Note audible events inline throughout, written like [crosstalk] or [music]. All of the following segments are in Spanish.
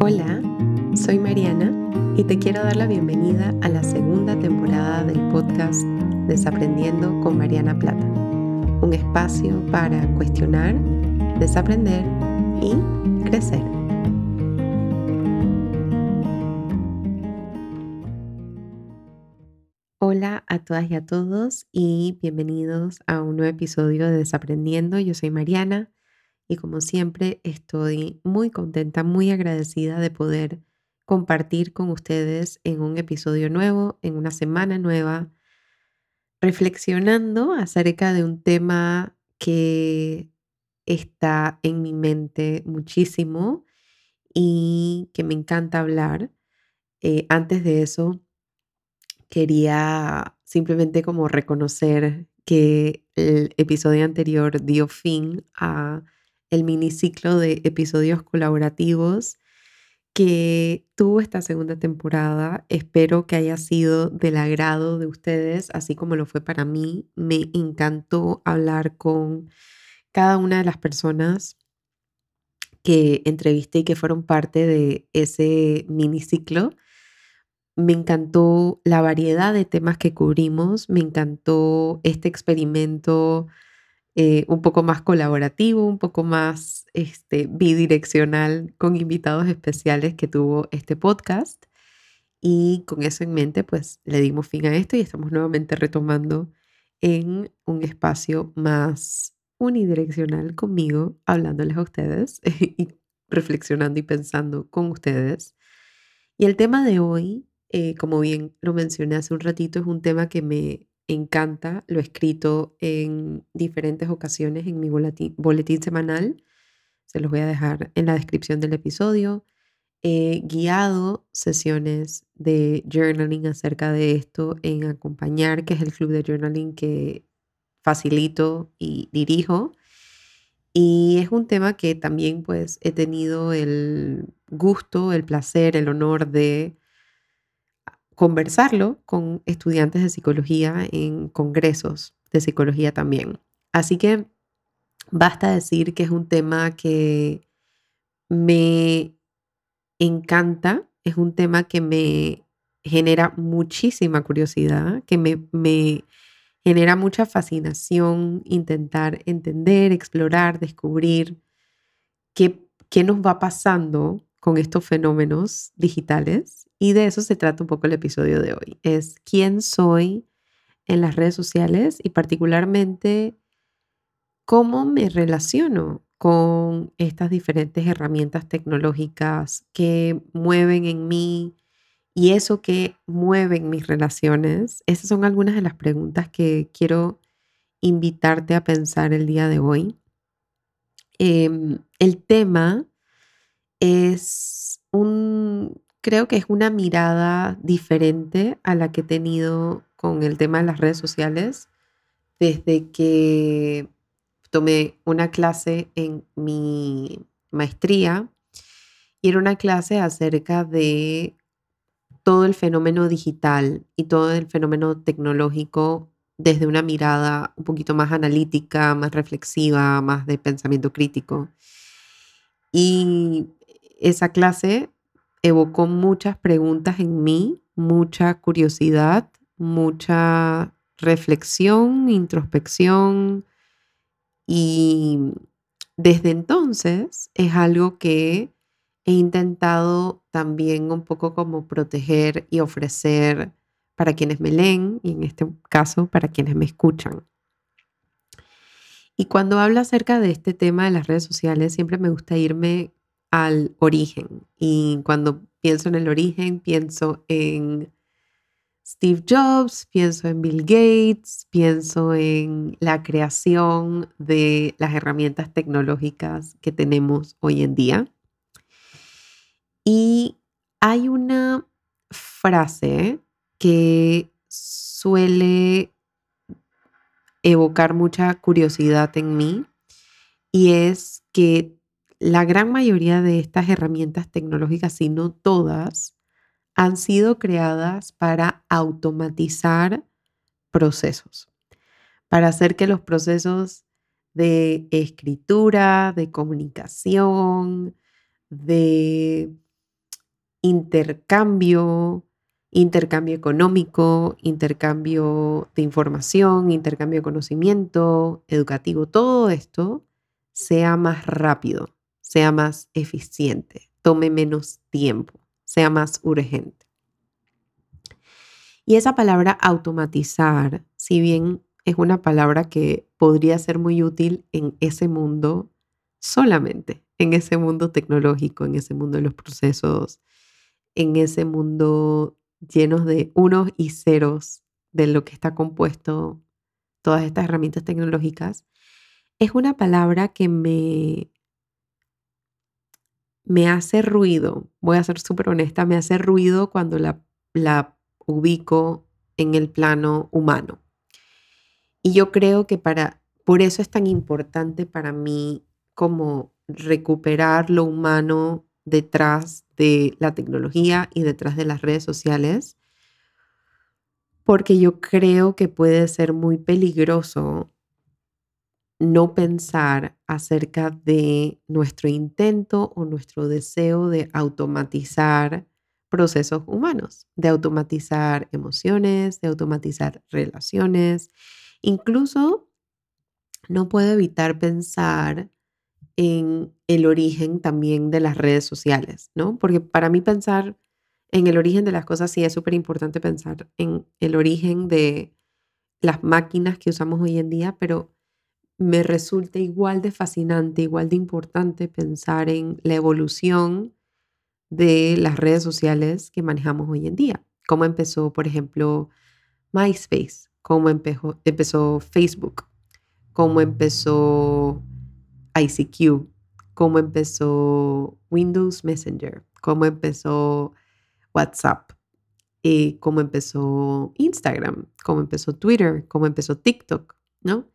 Hola, soy Mariana y te quiero dar la bienvenida a la segunda temporada del podcast Desaprendiendo con Mariana Plata, un espacio para cuestionar, desaprender y crecer. Hola a todas y a todos y bienvenidos a un nuevo episodio de Desaprendiendo. Yo soy Mariana y como siempre estoy muy contenta, muy agradecida de poder compartir con ustedes en un episodio nuevo, en una semana nueva, reflexionando acerca de un tema que está en mi mente muchísimo y que me encanta hablar. Eh, antes de eso, quería simplemente como reconocer que el episodio anterior dio fin a el miniciclo de episodios colaborativos que tuvo esta segunda temporada. Espero que haya sido del agrado de ustedes, así como lo fue para mí. Me encantó hablar con cada una de las personas que entrevisté y que fueron parte de ese miniciclo. Me encantó la variedad de temas que cubrimos, me encantó este experimento eh, un poco más colaborativo, un poco más este, bidireccional con invitados especiales que tuvo este podcast. Y con eso en mente, pues le dimos fin a esto y estamos nuevamente retomando en un espacio más unidireccional conmigo, hablándoles a ustedes [laughs] y reflexionando y pensando con ustedes. Y el tema de hoy, eh, como bien lo mencioné hace un ratito, es un tema que me encanta, lo he escrito en diferentes ocasiones en mi boletín, semanal, se los voy a dejar en la descripción del episodio. He guiado sesiones de journaling acerca de esto en Acompañar, que es el club de journaling que facilito y dirijo. Y es un tema que también pues he tenido el gusto, el placer, el honor de conversarlo con estudiantes de psicología en congresos de psicología también. Así que basta decir que es un tema que me encanta, es un tema que me genera muchísima curiosidad, que me, me genera mucha fascinación intentar entender, explorar, descubrir qué, qué nos va pasando con estos fenómenos digitales y de eso se trata un poco el episodio de hoy. Es quién soy en las redes sociales y particularmente cómo me relaciono con estas diferentes herramientas tecnológicas que mueven en mí y eso que mueven mis relaciones. Esas son algunas de las preguntas que quiero invitarte a pensar el día de hoy. Em, el tema es un creo que es una mirada diferente a la que he tenido con el tema de las redes sociales desde que tomé una clase en mi maestría y era una clase acerca de todo el fenómeno digital y todo el fenómeno tecnológico desde una mirada un poquito más analítica, más reflexiva, más de pensamiento crítico. Y esa clase evocó muchas preguntas en mí, mucha curiosidad, mucha reflexión, introspección y desde entonces es algo que he intentado también un poco como proteger y ofrecer para quienes me leen y en este caso para quienes me escuchan. Y cuando hablo acerca de este tema de las redes sociales, siempre me gusta irme al origen. Y cuando pienso en el origen, pienso en Steve Jobs, pienso en Bill Gates, pienso en la creación de las herramientas tecnológicas que tenemos hoy en día. Y hay una frase que suele evocar mucha curiosidad en mí y es que la gran mayoría de estas herramientas tecnológicas, si no todas, han sido creadas para automatizar procesos, para hacer que los procesos de escritura, de comunicación, de intercambio, intercambio económico, intercambio de información, intercambio de conocimiento, educativo, todo esto sea más rápido, sea más eficiente, tome menos tiempo, sea más urgente. Y esa palabra automatizar, si bien es una palabra que podría ser muy útil en ese mundo solamente, en ese mundo tecnológico, en ese mundo de los procesos, en ese mundo llenos de unos y ceros de lo que está compuesto todas estas herramientas tecnológicas, es una palabra que me, me hace ruido. Voy a ser súper honesta, me hace ruido cuando la, la ubico en el plano humano. Y yo creo que para, por eso es tan importante para mí como recuperar lo humano detrás de la tecnología y detrás de las redes sociales, porque yo creo que puede ser muy peligroso no pensar acerca de nuestro intento o nuestro deseo de automatizar procesos humanos, de automatizar emociones, de automatizar relaciones. Incluso no puedo evitar pensar en el origen también de las redes sociales, ¿no? Porque para mí pensar en el origen de las cosas sí es súper importante pensar en el origen de las máquinas que usamos hoy en día, pero me resulta igual de fascinante, igual de importante pensar en la evolución de las redes sociales que manejamos hoy en día. Cómo empezó, por ejemplo, MySpace, cómo empezó, Facebook, cómo empezó ICQ, cómo empezó Windows Messenger, cómo empezó WhatsApp, y cómo empezó Instagram, cómo empezó Twitter, cómo empezó TikTok, ¿no?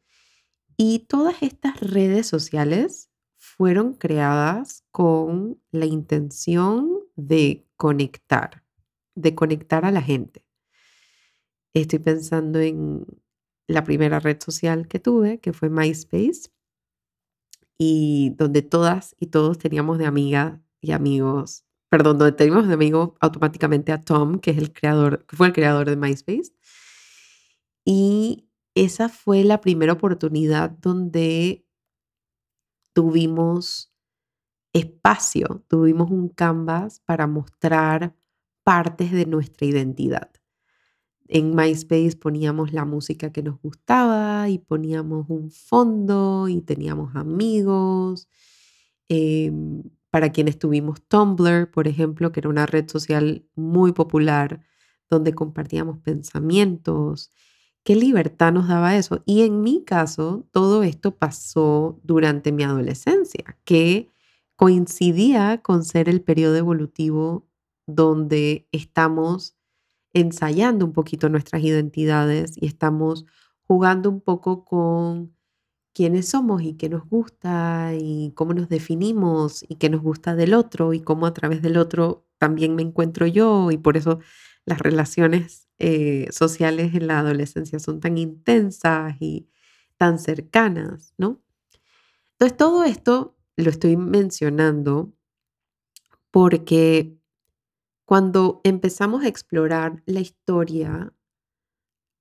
Y todas estas redes sociales fueron creadas con la intención de conectar, de conectar a la gente. Estoy pensando en la primera red social que tuve, que fue MySpace, y donde todas y todos teníamos de amiga y amigos, perdón, donde teníamos de amigo automáticamente a Tom, que es el creador, que fue el creador de MySpace. Y esa fue la primera oportunidad donde tuvimos espacio, tuvimos un canvas para mostrar partes de nuestra identidad. En MySpace poníamos la música que nos gustaba y poníamos un fondo y teníamos amigos. Em, para quienes tuvimos Tumblr, por ejemplo, que era una red social muy popular donde compartíamos pensamientos. ¿Qué libertad nos daba eso? Y en mi caso, todo esto pasó durante mi adolescencia, que coincidía con ser el periodo evolutivo donde estamos ensayando un poquito nuestras identidades y estamos jugando un poco con quiénes somos y qué nos gusta y cómo nos definimos y qué nos gusta del otro y cómo a través del otro también me encuentro yo y por eso las relaciones eh, sociales en la adolescencia son tan intensas y tan cercanas, ¿no? Entonces todo esto lo estoy mencionando porque cuando empezamos a explorar la historia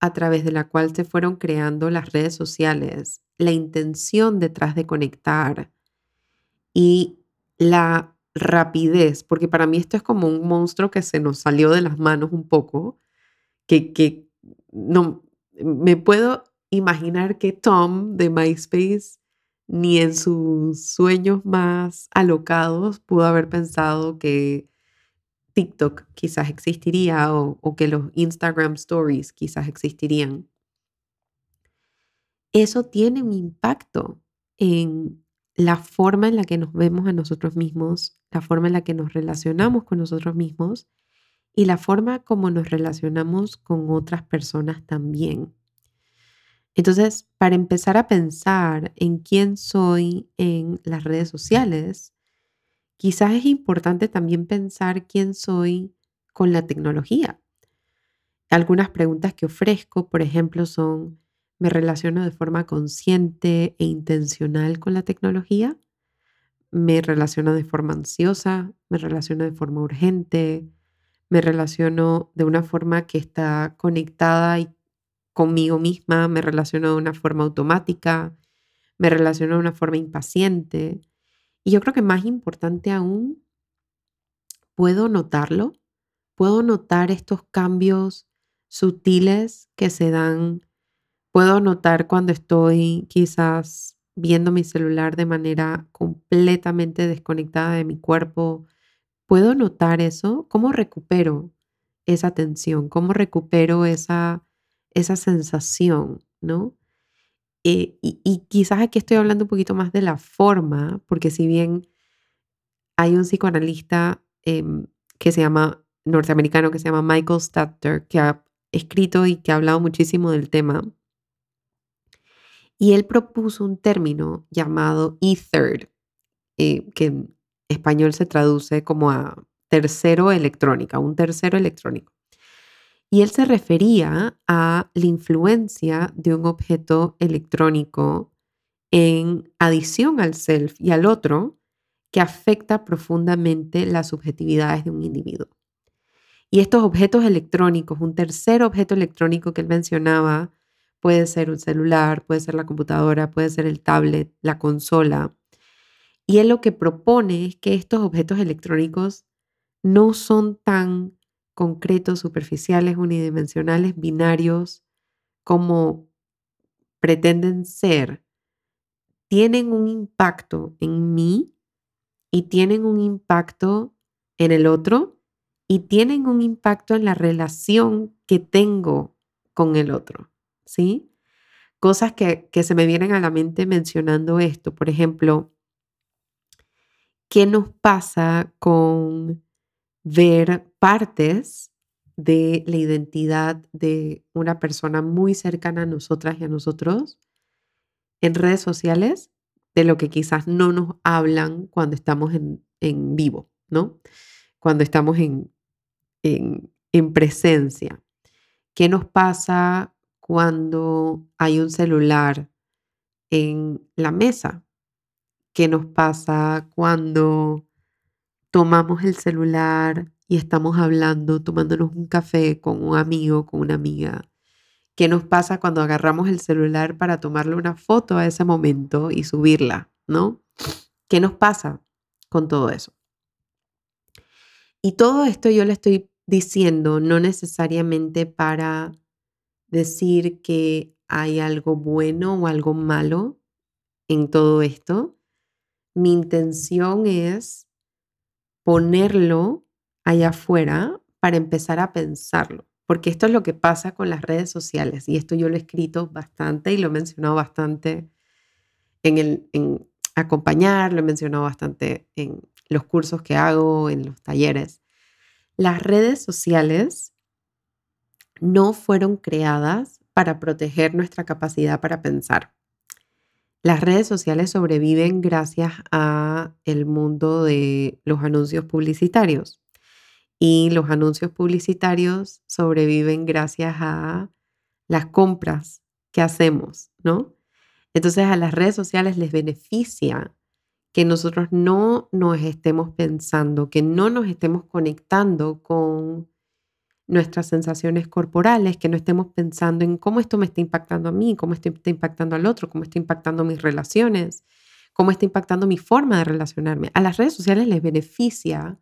a través de la cual se fueron creando las redes sociales, la intención detrás de conectar y la rapidez, porque para mí esto es como un monstruo que se nos salió de las manos un poco, que, que no me puedo imaginar que Tom de MySpace ni en sus sueños más alocados pudo haber pensado que TikTok quizás existiría o, o que los Instagram Stories quizás existirían. Eso tiene un impacto en la forma en la que nos vemos a nosotros mismos, la forma en la que nos relacionamos con nosotros mismos y la forma como nos relacionamos con otras personas también. Entonces, para empezar a pensar en quién soy en las redes sociales, quizás es importante también pensar quién soy con la tecnología. Algunas preguntas que ofrezco, por ejemplo, son, me relaciono de forma consciente e intencional con la tecnología, me relaciono de forma ansiosa, me relaciono de forma urgente, me relaciono de una forma que está conectada y conmigo misma, me relaciono de una forma automática, me relaciono de una forma impaciente. Y yo creo que más importante aún, puedo notarlo, puedo notar estos cambios sutiles que se dan, puedo notar cuando estoy quizás viendo mi celular de manera completamente desconectada de mi cuerpo, puedo notar eso, cómo recupero esa tensión, cómo recupero esa, esa sensación, ¿no? Eh, y, quizás aquí estoy hablando un poquito más de la forma, porque si bien hay un psicoanalista em, que se llama, norteamericano, que se llama Michael Statter, que ha escrito y que ha hablado muchísimo del tema, y él propuso un término llamado e-third, eh, que español se traduce como a tercero electrónica, un tercero electrónico. Y él se refería a la influencia de un objeto electrónico en adición al self y al otro que afecta profundamente las subjetividades de un individuo. Y estos objetos electrónicos, un tercer objeto electrónico que él mencionaba, puede ser un celular, puede ser la computadora, puede ser el tablet, la consola. Y él lo que propone es que estos objetos electrónicos no son tan concretos, superficiales, unidimensionales, binarios, como pretenden ser, tienen un impacto en mí y tienen un impacto en el otro y tienen un impacto en la relación que tengo con el otro, ¿sí? Cosas que, que se me vienen a la mente mencionando esto, por ejemplo, ¿qué nos pasa con ver partes de la identidad de una persona muy cercana a nosotras y a nosotros en redes sociales, de lo que quizás no nos hablan cuando estamos en, vivo, ¿no? Cuando estamos en, en, en presencia. ¿Qué nos pasa cuando hay un celular en la mesa? ¿Qué nos pasa cuando tomamos el celular y estamos hablando, tomándonos un café con un amigo, con una amiga. ¿Qué nos pasa cuando agarramos el celular para tomarle una foto a ese momento y subirla, ¿no? ¿Qué nos pasa con todo eso? Y todo esto yo le estoy diciendo no necesariamente para decir que hay algo bueno o algo malo en todo esto. Mi intención es ponerlo allá afuera para empezar a pensarlo. Porque esto es lo que pasa con las redes sociales. Y esto yo lo he escrito bastante y lo he mencionado bastante en, el, en acompañar, lo he mencionado bastante en los cursos que hago, en los talleres. Las redes sociales no fueron creadas para proteger nuestra capacidad para pensar. Las redes sociales sobreviven gracias a el mundo de los anuncios publicitarios y los anuncios publicitarios sobreviven gracias a las compras que hacemos, ¿no? Entonces a las redes sociales les beneficia que nosotros no nos estemos pensando, que no nos estemos conectando con nuestras sensaciones corporales, que no estemos pensando en cómo esto me está impactando a mí, cómo esto está impactando al otro, cómo está impactando mis relaciones, cómo está impactando mi forma de relacionarme. A las redes sociales les beneficia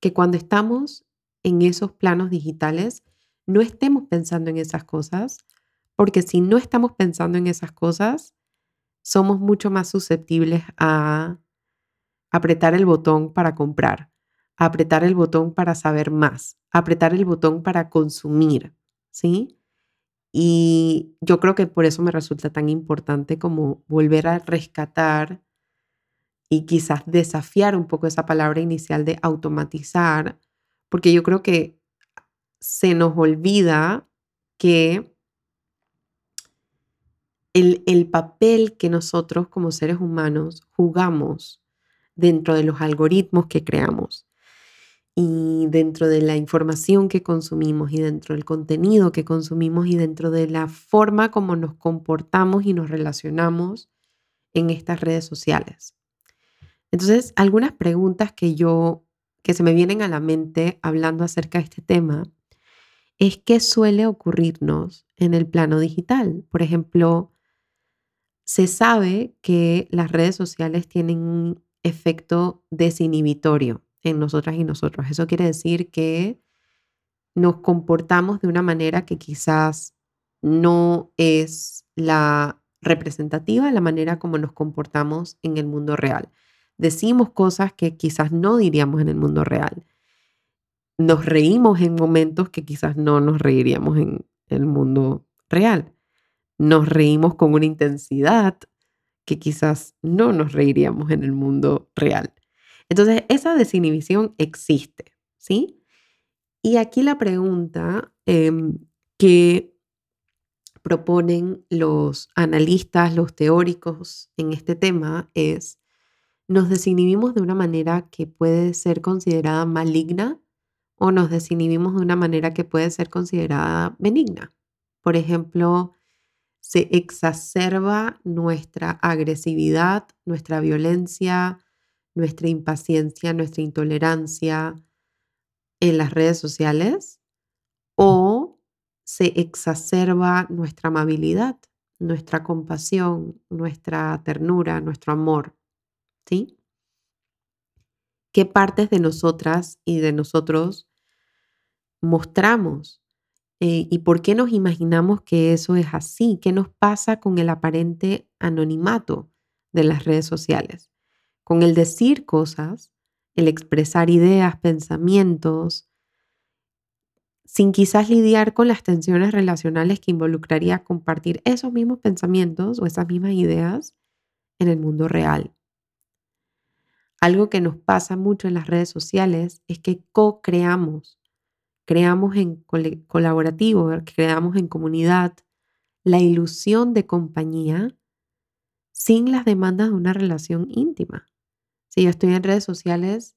que cuando estamos en esos planos digitales no estemos pensando en esas cosas, porque si no estamos pensando en esas cosas, somos mucho más susceptibles a apretar el botón para comprar apretar el botón para saber más, apretar el botón para consumir, ¿sí? Y yo creo que por eso me resulta tan importante como volver a rescatar y quizás desafiar un poco esa palabra inicial de automatizar, porque yo creo que se nos olvida que el, el papel que nosotros como seres humanos jugamos dentro de los algoritmos que creamos y dentro de la información que consumimos y dentro del contenido que consumimos y dentro de la forma como nos comportamos y nos relacionamos en estas redes sociales. Entonces, algunas preguntas que yo, que se me vienen a la mente hablando acerca de este tema, es qué suele ocurrirnos en el plano digital. Por ejemplo, se sabe que las redes sociales tienen un efecto desinhibitorio en nosotras y nosotros. Eso quiere decir que nos comportamos de una manera que quizás no es la representativa, la manera como nos comportamos en el mundo real. Decimos cosas que quizás no diríamos en el mundo real. Nos reímos en momentos que quizás no nos reiríamos en el mundo real. Nos reímos con una intensidad que quizás no nos reiríamos en el mundo real. Entonces, esa desinhibición existe, ¿sí? Y aquí la pregunta em, que proponen los analistas, los teóricos en este tema es, ¿nos desinhibimos de una manera que puede ser considerada maligna o nos desinhibimos de una manera que puede ser considerada benigna? Por ejemplo, se exacerba nuestra agresividad, nuestra violencia, nuestra impaciencia, nuestra intolerancia en las redes sociales o se exacerba nuestra amabilidad, nuestra compasión, nuestra ternura, nuestro amor. ¿Sí? ¿Qué partes de nosotras y de nosotros mostramos eh, ¿Y por qué nos imaginamos que eso es así? ¿Qué nos pasa con el aparente anonimato de las redes sociales? Con el decir cosas, el expresar ideas, pensamientos, sin quizás lidiar con las tensiones relacionales que involucraría compartir esos mismos pensamientos o esas mismas ideas en el mundo real. Algo que nos pasa mucho en las redes sociales es que co-creamos creamos en colaborativo, creamos en comunidad la ilusión de compañía sin las demandas de una relación íntima. Si yo estoy en redes sociales,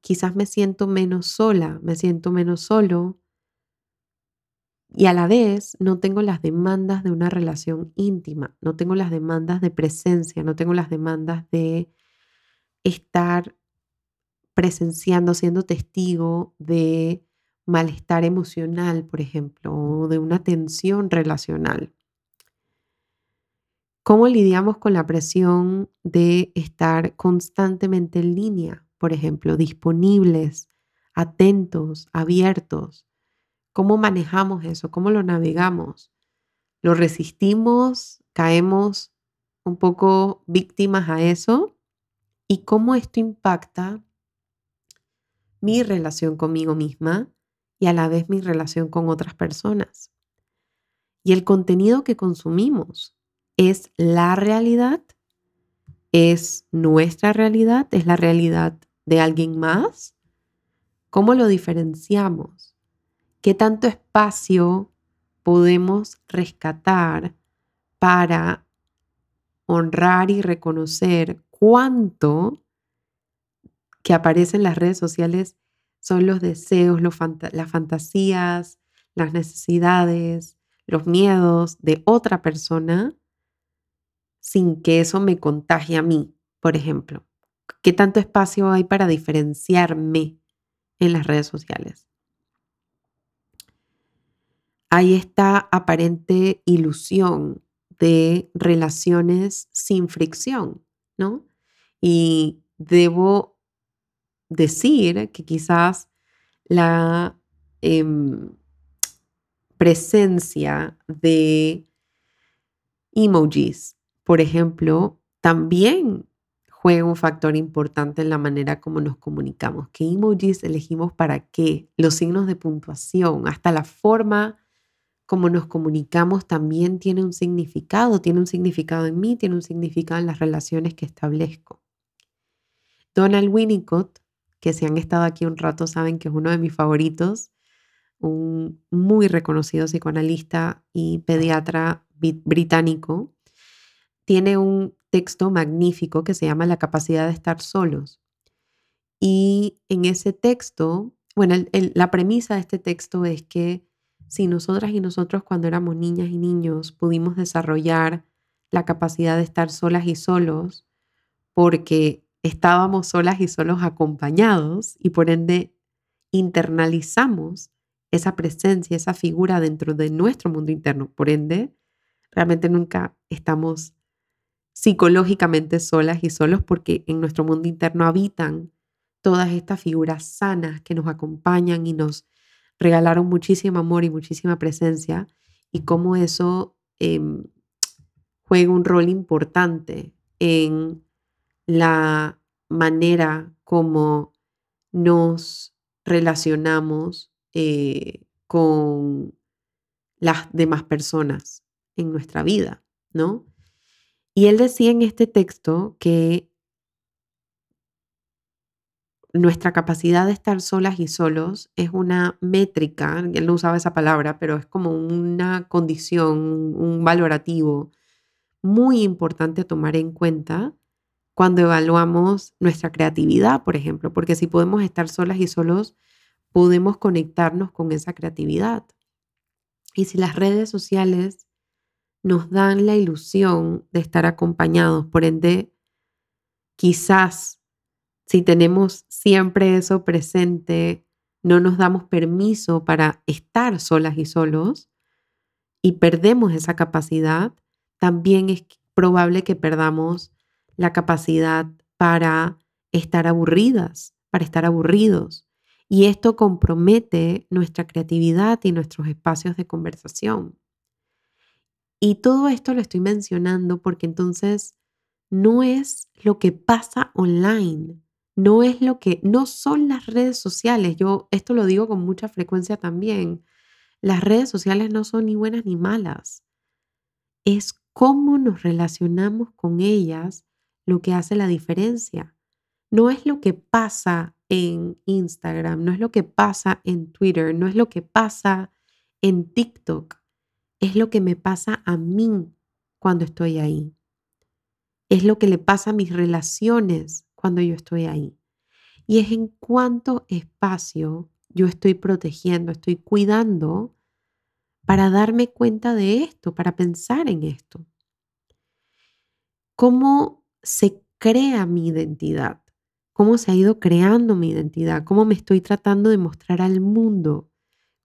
quizás me siento menos sola, me siento menos solo y a la vez no tengo las demandas de una relación íntima, no tengo las demandas de presencia, no tengo las demandas de estar presenciando, siendo testigo de malestar emocional, por ejemplo, o de una tensión relacional. ¿Cómo lidiamos con la presión de estar constantemente en línea, por ejemplo, disponibles, atentos, abiertos? ¿Cómo manejamos eso? ¿Cómo lo navegamos? ¿Lo resistimos? ¿Caemos un poco víctimas a eso? ¿Y cómo esto impacta mi relación conmigo misma y a la vez mi relación con otras personas. Y el contenido que consumimos es la realidad, es nuestra realidad, es la realidad de alguien más. ¿Cómo lo diferenciamos? ¿Qué tanto espacio podemos rescatar para honrar y reconocer cuánto que aparecen en las redes sociales son los deseos, las fantasías, las necesidades, los miedos de otra persona sin que eso me contagie a mí, por ejemplo. ¿Qué tanto espacio hay para diferenciarme en las redes sociales? Hay esta aparente ilusión de relaciones sin fricción, ¿no? Y debo decir que quizás la em, presencia de emojis, por ejemplo, también juega un factor importante en la manera como nos comunicamos. ¿Qué emojis elegimos para qué? Los signos de puntuación, hasta la forma como nos comunicamos también tiene un significado, tiene un significado en mí, tiene un significado en las relaciones que establezco. Donald Winnicott que si han estado aquí un rato saben que es uno de mis favoritos, un muy reconocido psicoanalista y pediatra británico, tiene un texto magnífico que se llama La capacidad de estar solos. Y en ese texto, bueno, la premisa de este texto es que si nosotras y nosotros cuando éramos niñas y niños pudimos desarrollar la capacidad de estar solas y solos porque estábamos solas y solos acompañados y por ende internalizamos esa presencia, esa figura dentro de nuestro mundo interno. Por ende, realmente nunca estamos psicológicamente solas y solos porque en nuestro mundo interno habitan todas estas figuras sanas que nos acompañan y nos regalaron muchísimo amor y muchísima presencia y cómo eso em, juega un rol importante en la manera como nos relacionamos eh, con las demás personas en nuestra vida, ¿no? Y él decía en este texto que nuestra capacidad de estar solas y solos es una métrica, él no usaba esa palabra, pero es como una condición, un valorativo muy importante a tomar en cuenta cuando evaluamos nuestra creatividad, por ejemplo, porque si podemos estar solas y solos, podemos conectarnos con esa creatividad. Y si las redes sociales nos dan la ilusión de estar acompañados, por ende, quizás si tenemos siempre eso presente, no nos damos permiso para estar solas y solos y perdemos esa capacidad, también es probable que perdamos la capacidad para estar aburridas, para estar aburridos. Y esto compromete nuestra creatividad y nuestros espacios de conversación. Y todo esto lo estoy mencionando porque entonces no es lo que pasa online, no es lo que, no son las redes sociales. Yo esto lo digo con mucha frecuencia también. Las redes sociales no son ni buenas ni malas. Es cómo nos relacionamos con ellas lo que hace la diferencia. No es lo que pasa en Instagram, no es lo que pasa en Twitter, no es lo que pasa en TikTok, es lo que me pasa a mí cuando estoy ahí. Es lo que le pasa a mis relaciones cuando yo estoy ahí. Y es en cuánto espacio yo estoy protegiendo, estoy cuidando para darme cuenta de esto, para pensar en esto. ¿Cómo se crea mi identidad? ¿Cómo se ha ido creando mi identidad? ¿Cómo me estoy tratando de mostrar al mundo?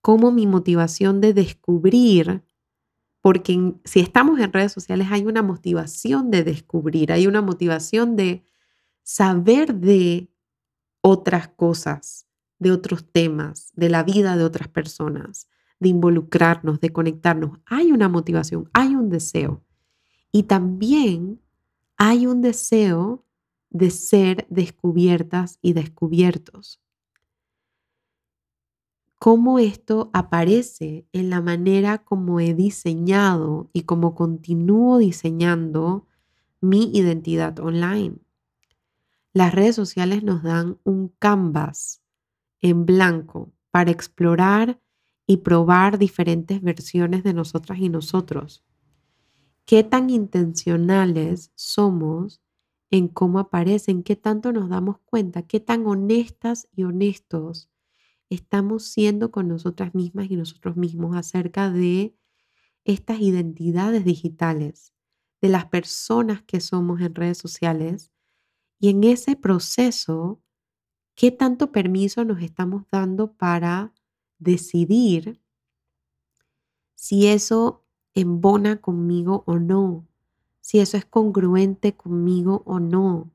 ¿Cómo mi motivación de descubrir? Porque si estamos en redes sociales hay una motivación de descubrir, hay una motivación de saber de otras cosas, de otros temas, de la vida de otras personas de involucrarnos, de conectarnos. Hay una motivación, hay un deseo. Y también hay un deseo de ser descubiertas y descubiertos. Cómo esto aparece en la manera como he diseñado y como continúo diseñando mi identidad online. Las redes sociales nos dan un canvas en blanco para explorar y probar diferentes versiones de nosotras y nosotros. ¿Qué tan intencionales somos en cómo aparecen? ¿Qué tanto nos damos cuenta? ¿Qué tan honestas y honestos estamos siendo con nosotras mismas y nosotros mismos acerca de estas identidades digitales, de las personas que somos en redes sociales? Y en ese proceso, ¿qué tanto permiso nos estamos dando para decidir si eso embona conmigo o no, si eso es congruente conmigo o no,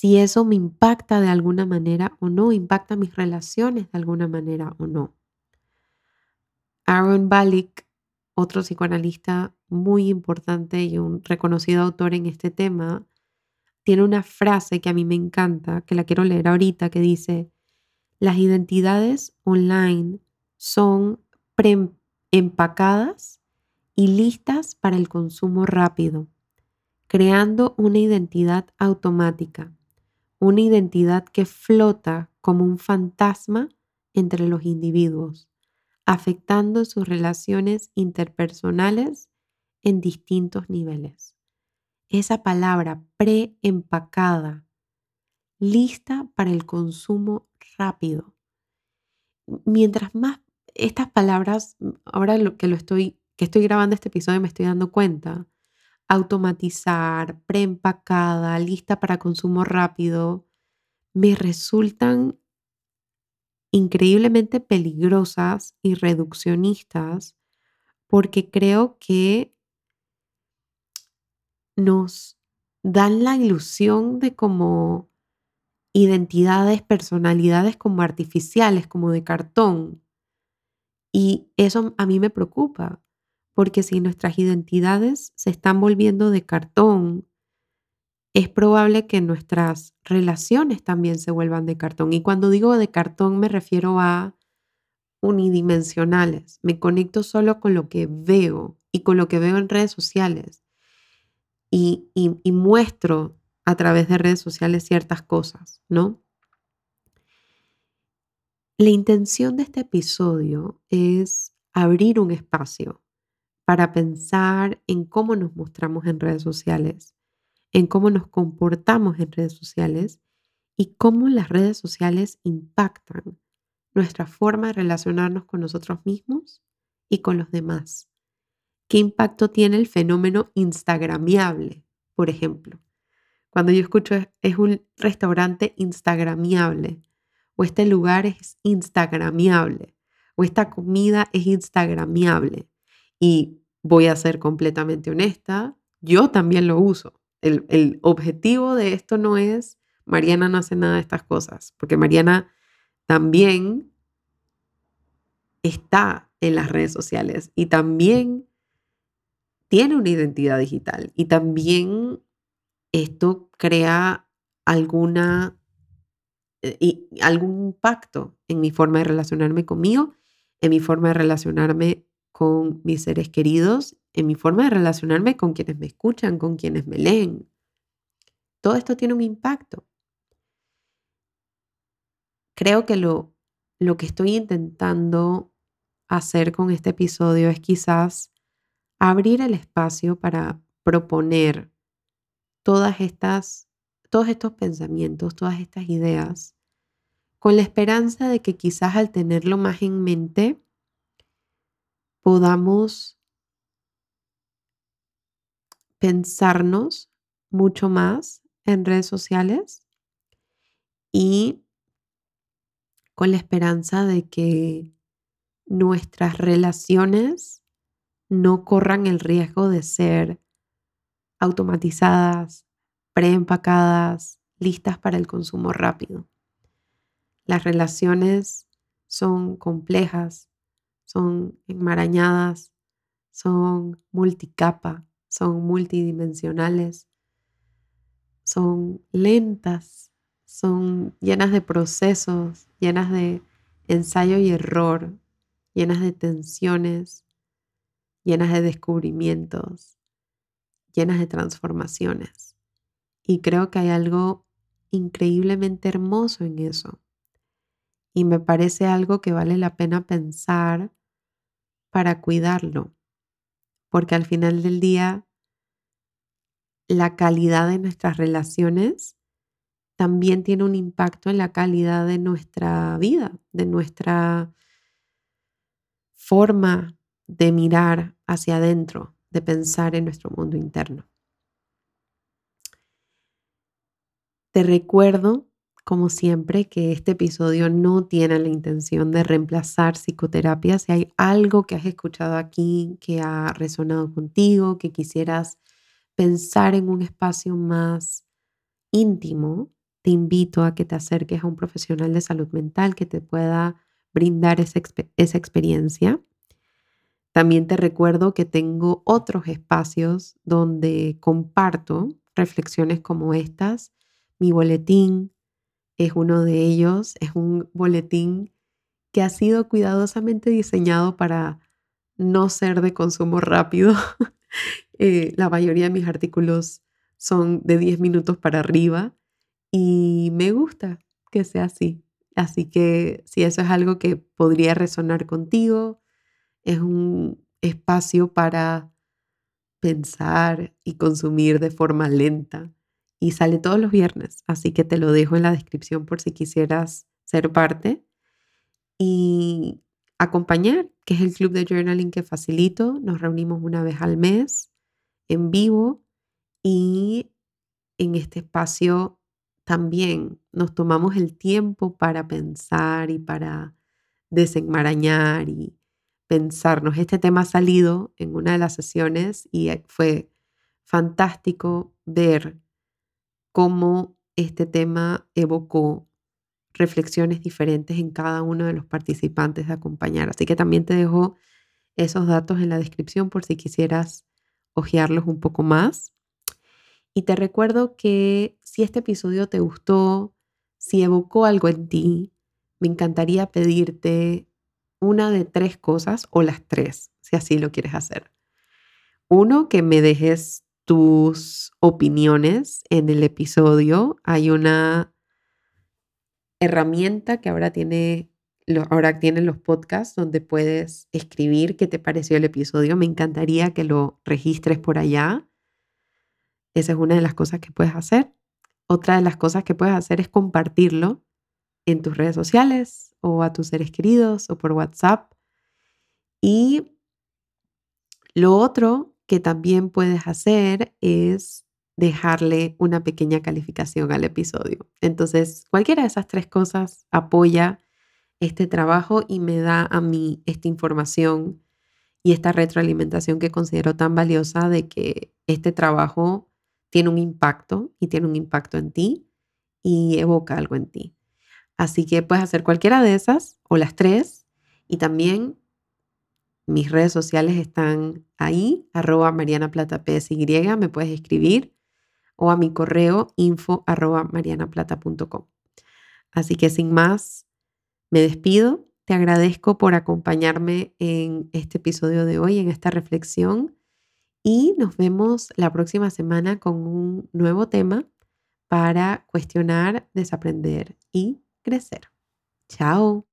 si eso me impacta de alguna manera o no, impacta mis relaciones de alguna manera o no. Aaron Balick, otro psicoanalista muy importante y un reconocido autor en este tema, tiene una frase que a mí me encanta, que la quiero leer ahorita, que dice, las identidades online son empacadas y listas para el consumo rápido, creando una identidad automática, una identidad que flota como un fantasma entre los individuos, afectando sus relaciones interpersonales en distintos niveles. Esa palabra preempacada lista para el consumo rápido. Mientras más estas palabras, ahora que lo estoy que estoy grabando este episodio me estoy dando cuenta, automatizar, preempacada, lista para consumo rápido, me resultan increíblemente peligrosas y reduccionistas porque creo que nos dan la ilusión de como identidades, personalidades como artificiales, como de cartón. Y eso a mí me preocupa, porque si nuestras identidades se están volviendo de cartón, es probable que nuestras relaciones también se vuelvan de cartón. Y cuando digo de cartón me refiero a unidimensionales. Me conecto solo con lo que veo y con lo que veo en redes sociales. Y, muestro a través de redes sociales ciertas cosas, ¿no? La intención de este episodio es abrir un espacio para pensar en cómo nos mostramos en redes sociales, en cómo nos comportamos en redes sociales y cómo las redes sociales impactan nuestra forma de relacionarnos con nosotros mismos y con los demás. ¿Qué impacto tiene el fenómeno instagramiable, por ejemplo? Cuando yo escucho es un restaurante instagramiable, o este lugar es instagramiable, o esta comida es instagramiable. Y voy a ser completamente honesta, yo también lo uso. El, objetivo de esto no es, Mariana no hace nada de estas cosas, porque Mariana también está en las redes sociales y también tiene una identidad digital y también esto crea alguna eh, y algún impacto en mi forma de relacionarme conmigo, en mi forma de relacionarme con mis seres queridos en mi forma de relacionarme con quienes me escuchan, con quienes me leen. Todo esto tiene un impacto. Creo que lo, lo que estoy intentando hacer con este episodio es quizás abrir el espacio para proponer todas estas, todos estos pensamientos, todas estas ideas, con la esperanza de que quizás al tenerlo más en mente podamos pensarnos mucho más en redes sociales y con la esperanza de que nuestras relaciones no corran el riesgo de ser automatizadas, preempacadas, listas para el consumo rápido. Las relaciones son complejas, son enmarañadas, son multicapa, son multidimensionales, son lentas, son llenas de procesos, llenas de ensayo y error, llenas de tensiones, llenas de descubrimientos, llenas de transformaciones. Y creo que hay algo increíblemente hermoso en eso. Y me parece algo que vale la pena pensar para cuidarlo porque al final del día la calidad de nuestras relaciones también tiene un impacto en la calidad de nuestra vida, de nuestra forma de mirar hacia adentro, de pensar en nuestro mundo interno. Te recuerdo como siempre, que este episodio no tiene la intención de reemplazar psicoterapia. Si hay algo que has escuchado aquí que ha resonado contigo, que quisieras pensar en un espacio más íntimo, te invito a que te acerques a un profesional de salud mental que te pueda brindar esa, esa experiencia. También te recuerdo que tengo otros espacios donde comparto reflexiones como estas, mi boletín, es uno de ellos, es un boletín que ha sido cuidadosamente diseñado para no ser de consumo rápido. [laughs] Eh, la mayoría de mis artículos son de 10 minutos para arriba y me gusta que sea así. Así que si eso es algo que podría resonar contigo, es un espacio para pensar y consumir de forma lenta y sale todos los viernes, así que te lo dejo en la descripción por si quisieras ser parte y acompañar, que es el club de journaling que facilito. Nos reunimos una vez al mes en vivo y en este espacio también nos tomamos el tiempo para pensar y para desenmarañar y pensarnos. Este tema ha salido en una de las sesiones y fue fantástico ver cómo este tema evocó reflexiones diferentes en cada uno de los participantes de acompañar. Así que también te dejo esos datos en la descripción por si quisieras hojearlos un poco más. Y te recuerdo que si este episodio te gustó, si evocó algo en ti, me encantaría pedirte una de tres cosas o las tres, si así lo quieres hacer. Uno, que me dejes tus opiniones en el episodio. Hay una herramienta que ahora tiene ahora tienen los podcasts donde puedes escribir qué te pareció el episodio. Me encantaría que lo registres por allá. Esa es una de las cosas que puedes hacer. Otra de las cosas que puedes hacer es compartirlo en tus redes sociales o a tus seres queridos o por WhatsApp. Y lo otro que también puedes hacer es dejarle una pequeña calificación al episodio. Entonces, cualquiera de esas tres cosas apoya este trabajo y me da a mí esta información y esta retroalimentación que considero tan valiosa de que este trabajo tiene un impacto y tiene un impacto en ti y evoca algo en ti. Así que puedes hacer cualquiera de esas o las tres. Y también mis redes sociales están ahí, arroba Mariana Plata PSY, me puedes escribir o a mi correo info arroba marianaplata.com. Así que sin más, me despido. Te agradezco por acompañarme en este episodio de hoy, en esta reflexión. Y nos vemos la próxima semana con un nuevo tema para cuestionar, desaprender y crecer. Chao.